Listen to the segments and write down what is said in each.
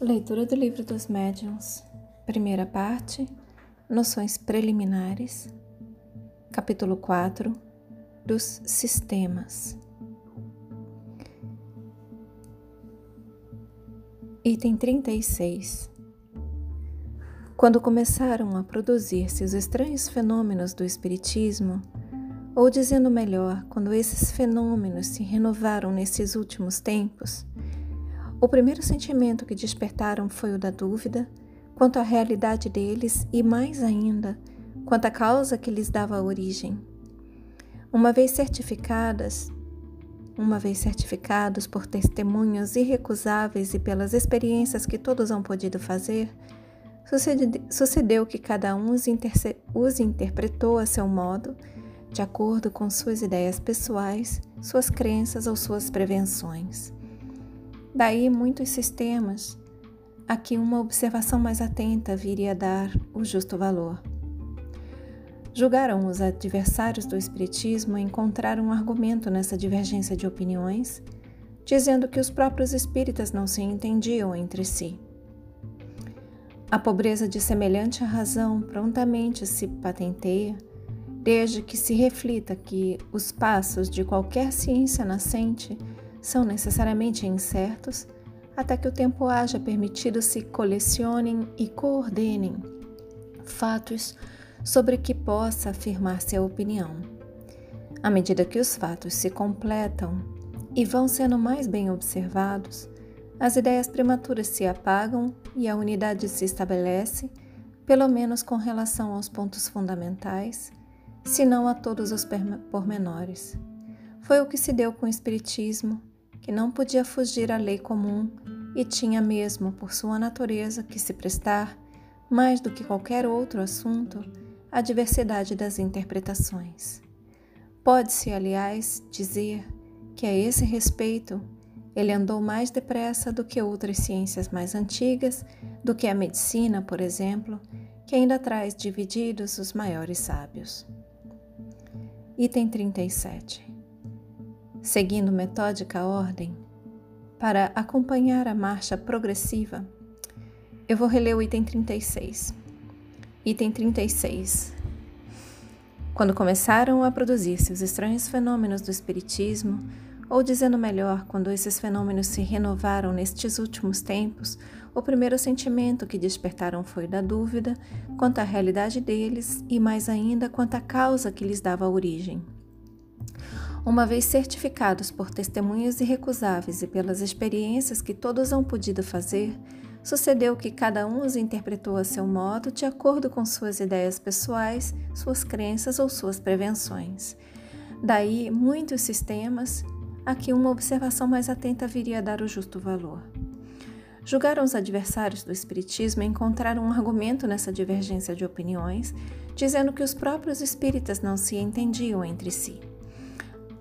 Leitura do Livro dos Médiuns, primeira parte, Noções Preliminares, capítulo 4 dos Sistemas. Item 36 Quando começaram a produzir-se os estranhos fenômenos do Espiritismo, ou dizendo melhor, quando esses fenômenos se renovaram nesses últimos tempos, o primeiro sentimento que despertaram foi o da dúvida quanto à realidade deles e, mais ainda, quanto à causa que lhes dava origem. Uma vez certificadas, uma vez certificados por testemunhos irrecusáveis e pelas experiências que todos han podido fazer, sucedeu que cada um os, os interpretou a seu modo, de acordo com suas ideias pessoais, suas crenças ou suas prevenções. Daí muitos sistemas a que uma observação mais atenta viria a dar o justo valor. Julgaram os adversários do Espiritismo encontrar um argumento nessa divergência de opiniões, dizendo que os próprios espíritas não se entendiam entre si. A pobreza de semelhante razão prontamente se patenteia, desde que se reflita que os passos de qualquer ciência nascente são necessariamente incertos até que o tempo haja permitido se colecionem e coordenem fatos sobre que possa afirmar-se a opinião. À medida que os fatos se completam e vão sendo mais bem observados, as ideias prematuras se apagam e a unidade se estabelece, pelo menos com relação aos pontos fundamentais, se não a todos os pormenores. Foi o que se deu com o Espiritismo, que não podia fugir à lei comum e tinha mesmo, por sua natureza, que se prestar, mais do que qualquer outro assunto, à diversidade das interpretações. Pode-se, aliás, dizer que a esse respeito ele andou mais depressa do que outras ciências mais antigas, do que a medicina, por exemplo, que ainda traz divididos os maiores sábios. Item 37 seguindo metódica ordem, para acompanhar a marcha progressiva, eu vou reler o item 36. Item 36. Quando começaram a produzir-se os estranhos fenômenos do Espiritismo, ou dizendo melhor, quando esses fenômenos se renovaram nestes últimos tempos, o primeiro sentimento que despertaram foi da dúvida quanto à realidade deles e, mais ainda, quanto à causa que lhes dava origem. Uma vez certificados por testemunhas irrecusáveis e pelas experiências que todos hão podido fazer, sucedeu que cada um os interpretou a seu modo, de acordo com suas ideias pessoais, suas crenças ou suas prevenções. Daí, muitos sistemas a que uma observação mais atenta viria a dar o justo valor. Julgaram os adversários do Espiritismo encontrar um argumento nessa divergência de opiniões, dizendo que os próprios espíritas não se entendiam entre si.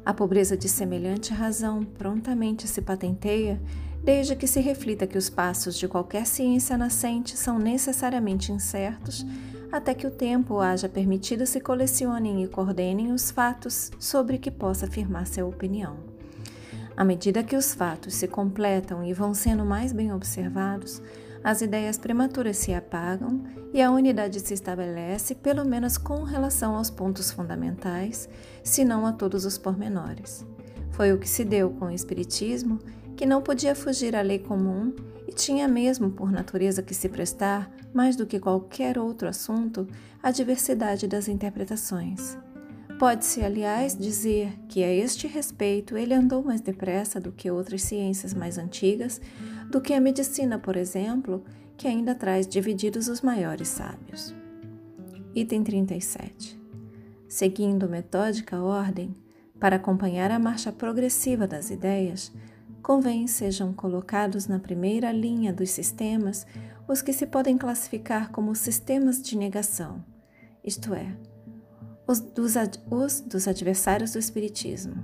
A pobreza de semelhante razão prontamente se patenteia, desde que se reflita que os passos de qualquer ciência nascente são necessariamente incertos, até que o tempo haja permitido se colecionem e coordenem os fatos sobre que possa afirmar sua opinião. À medida que os fatos se completam e vão sendo mais bem observados, as ideias prematuras se apagam e a unidade se estabelece, pelo menos com relação aos pontos fundamentais, se não a todos os pormenores. Foi o que se deu com o Espiritismo, que não podia fugir à lei comum e tinha mesmo por natureza que se prestar, mais do que qualquer outro assunto, à diversidade das interpretações. Pode-se, aliás, dizer que a este respeito ele andou mais depressa do que outras ciências mais antigas, do que a medicina, por exemplo, que ainda traz divididos os maiores sábios. Item 37. Seguindo metódica ordem, para acompanhar a marcha progressiva das ideias, convém sejam colocados na primeira linha dos sistemas os que se podem classificar como sistemas de negação, isto é, os dos, os dos adversários do Espiritismo.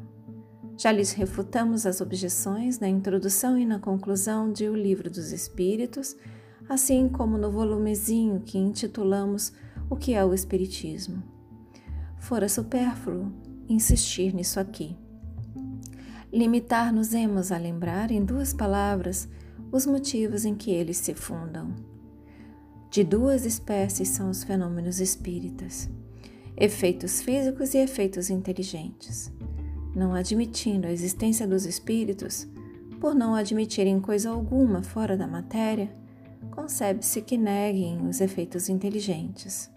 Já lhes refutamos as objeções na introdução e na conclusão de O Livro dos Espíritos, assim como no volumezinho que intitulamos O que é o Espiritismo. Fora supérfluo insistir nisso aqui. Limitar-nos-emos a lembrar em duas palavras os motivos em que eles se fundam. De duas espécies são os fenômenos espíritas: efeitos físicos e efeitos inteligentes. Não admitindo a existência dos espíritos, por não admitirem coisa alguma fora da matéria, concebe-se que neguem os efeitos inteligentes.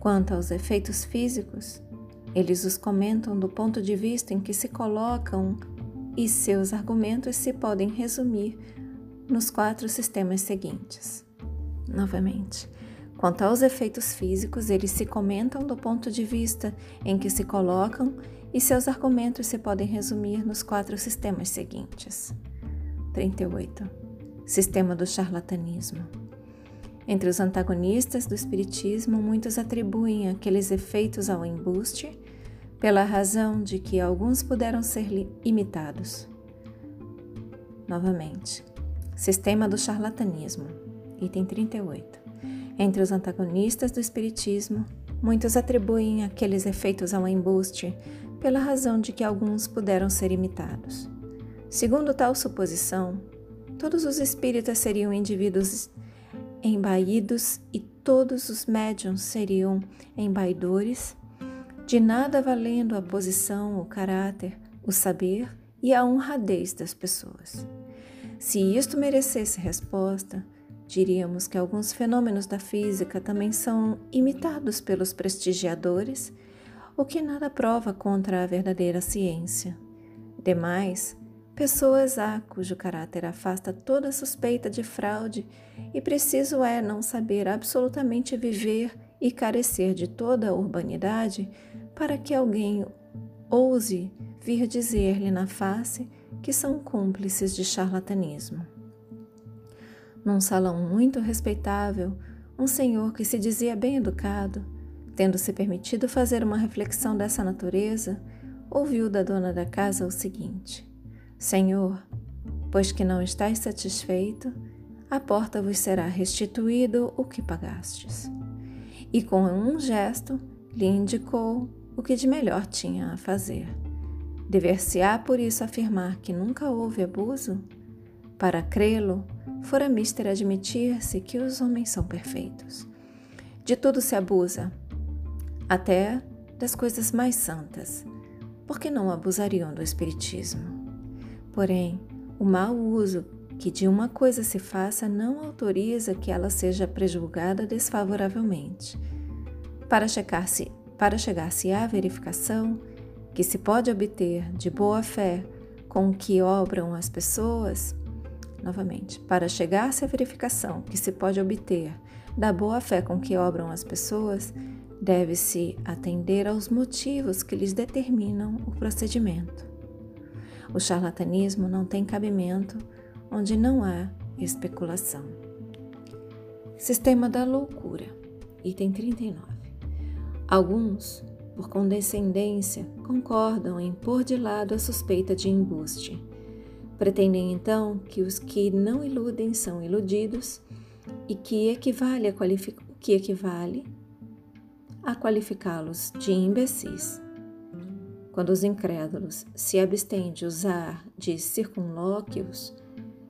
Quanto aos efeitos físicos, eles os comentam do ponto de vista em que se colocam e seus argumentos se podem resumir nos quatro sistemas seguintes. Novamente, quanto aos efeitos físicos, eles se comentam do ponto de vista em que se colocam e seus argumentos se podem resumir nos quatro sistemas seguintes. 38. Sistema do charlatanismo. Entre os antagonistas do Espiritismo, muitos atribuem aqueles efeitos ao embuste, pela razão de que alguns puderam ser imitados. Novamente, Sistema do charlatanismo, item 38. Entre os antagonistas do Espiritismo, muitos atribuem aqueles efeitos ao embuste, pela razão de que alguns puderam ser imitados. Segundo tal suposição, todos os espíritas seriam indivíduos embaídos e todos os médiums seriam embaidores, de nada valendo a posição, o caráter, o saber e a honradez das pessoas. Se isto merecesse resposta, diríamos que alguns fenômenos da física também são imitados pelos prestigiadores, o que nada prova contra a verdadeira ciência. Demais, pessoas há cujo caráter afasta toda suspeita de fraude e preciso é não saber absolutamente viver e carecer de toda a urbanidade para que alguém ouse vir dizer-lhe na face que são cúmplices de charlatanismo. Num salão muito respeitável, um senhor que se dizia bem educado, tendo-se permitido fazer uma reflexão dessa natureza, ouviu da dona da casa o seguinte: Senhor, pois que não estáis satisfeito, à porta vos será restituído o que pagastes. E com um gesto lhe indicou o que de melhor tinha a fazer. Dever-se-á por isso afirmar que nunca houve abuso? Para crê-lo, fora mister admitir-se que os homens são perfeitos. De tudo se abusa, até das coisas mais santas. Por que não abusariam do Espiritismo? Porém, o mau uso que de uma coisa se faça não autoriza que ela seja prejulgada desfavoravelmente. Para chegar-se para chegar-se à verificação, que se pode obter de boa fé com que obram as pessoas, novamente, para chegar-se à verificação que se pode obter da boa fé com que obram as pessoas, deve-se atender aos motivos que lhes determinam o procedimento. O charlatanismo não tem cabimento onde não há especulação. Sistema da loucura, item 39. Alguns por condescendência, concordam em pôr de lado a suspeita de embuste. Pretendem então que os que não iludem são iludidos e que equivale a que equivale a qualificá-los de imbecis. Quando os incrédulos se abstêm de usar de circunlóquios,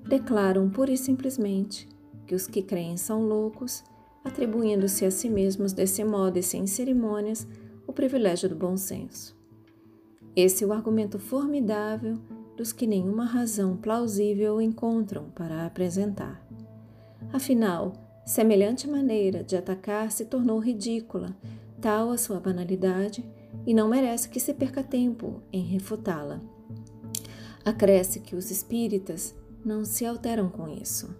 declaram pura e simplesmente que os que creem são loucos, atribuindo-se a si mesmos desse modo e sem cerimônias o privilégio do bom senso. Esse é o argumento formidável dos que nenhuma razão plausível encontram para apresentar. Afinal, semelhante maneira de atacar se tornou ridícula, tal a sua banalidade, e não merece que se perca tempo em refutá-la. Acresce que os espíritas não se alteram com isso.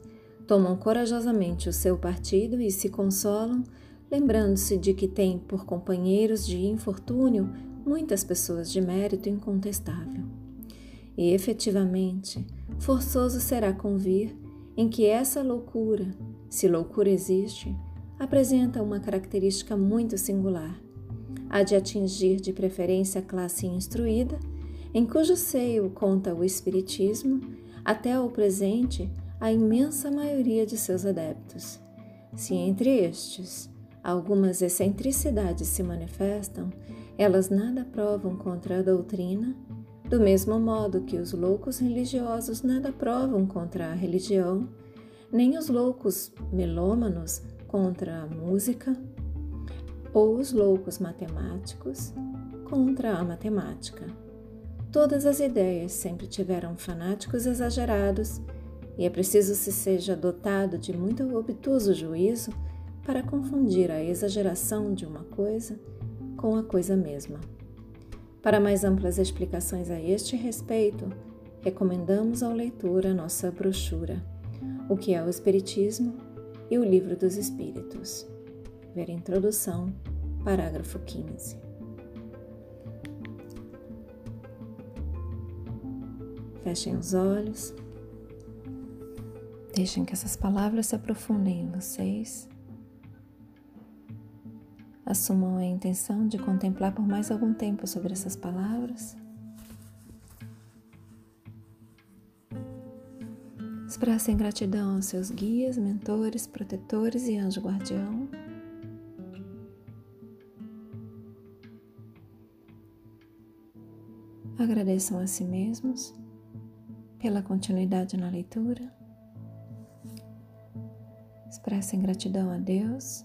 Tomam corajosamente o seu partido e se consolam lembrando-se de que tem por companheiros de infortúnio muitas pessoas de mérito incontestável. E efetivamente, forçoso será convir em que essa loucura, se loucura existe, apresenta uma característica muito singular. Há de atingir de preferência a classe instruída, em cujo seio conta o Espiritismo, até ao presente, a imensa maioria de seus adeptos. Se entre estes algumas excentricidades se manifestam, elas nada provam contra a doutrina, Do mesmo modo que os loucos religiosos nada provam contra a religião, nem os loucos melômanos contra a música, ou os loucos matemáticos contra a matemática. Todas as ideias sempre tiveram fanáticos exagerados, e é preciso se seja dotado de muito obtuso juízo para confundir a exageração de uma coisa com a coisa mesma. Para mais amplas explicações a este respeito, recomendamos ao leitor a nossa brochura, O que é o Espiritismo e o Livro dos Espíritos. Ver introdução, parágrafo 15. Fechem os olhos. Deixem que essas palavras se aprofundem em vocês. Assumam a intenção de contemplar por mais algum tempo sobre essas palavras. Expressem gratidão aos seus guias, mentores, protetores e anjo guardião. Agradeçam a si mesmos pela continuidade na leitura. Expressem gratidão a Deus.